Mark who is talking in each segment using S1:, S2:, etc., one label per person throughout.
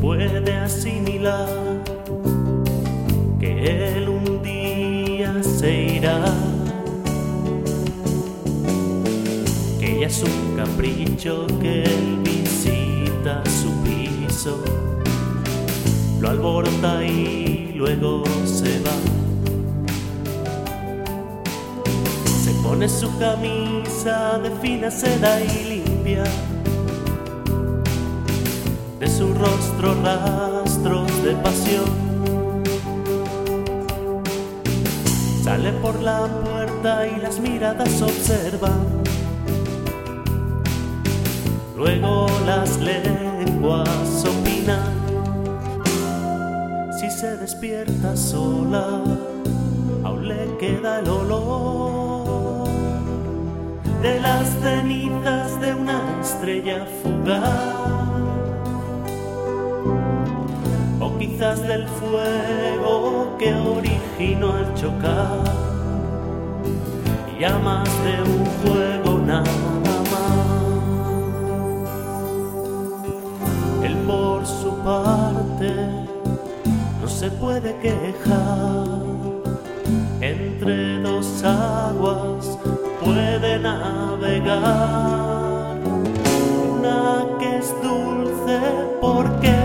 S1: puede asimilar que él un día se irá. Que ella es un capricho que él visita su piso, lo alborota y luego se va. Se pone su camisa de fina seda y limpia de su rostro rastros de pasión. Sale por la puerta y las miradas observan. Luego las lenguas opinan. Si se despierta sola, aún le queda el olor de las cenizas de una estrella fugaz. Quizás del fuego que originó al chocar. Ya más de un juego nada más. Él por su parte no se puede quejar. Entre dos aguas puede navegar. Una que es dulce porque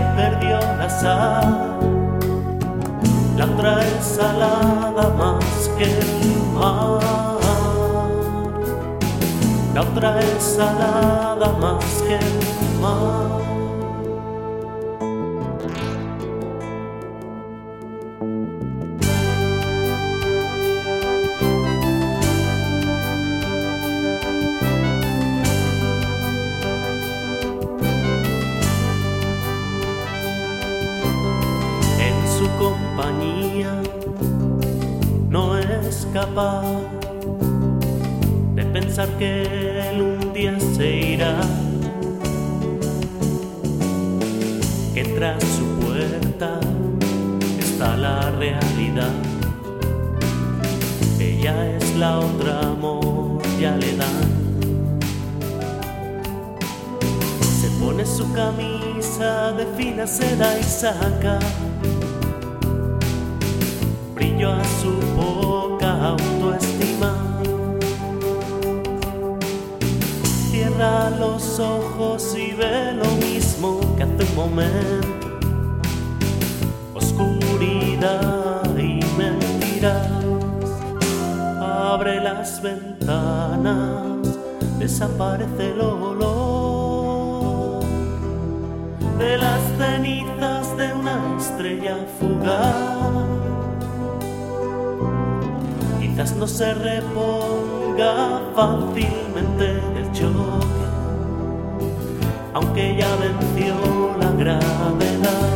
S1: la otra es salada más que el mar. La otra es salada más que el mar. Compañía no es capaz de pensar que él un día se irá, que tras su puerta está la realidad. Ella es la otra amor, ya le dan. Se pone su camisa de fina seda y saca brillo a su poca autoestima. Cierra los ojos y ve lo mismo que hace un momento. Oscuridad y mentiras. Abre las ventanas, desaparece el olor de las cenizas de una estrella fugaz quizás no se reponga fácilmente del choque, aunque ya venció la gravedad.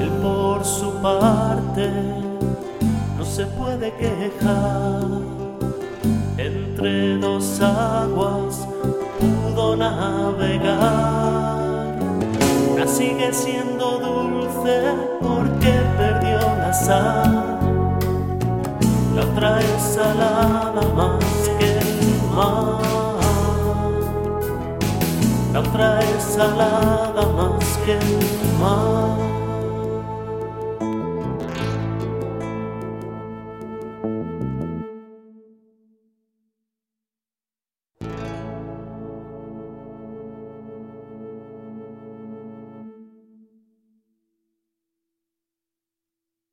S1: Él por su parte no se puede quejar, entre dos aguas pudo navegar. Una sigue siendo dulce porque perdió la otra es salada más que el mar. La otra es salada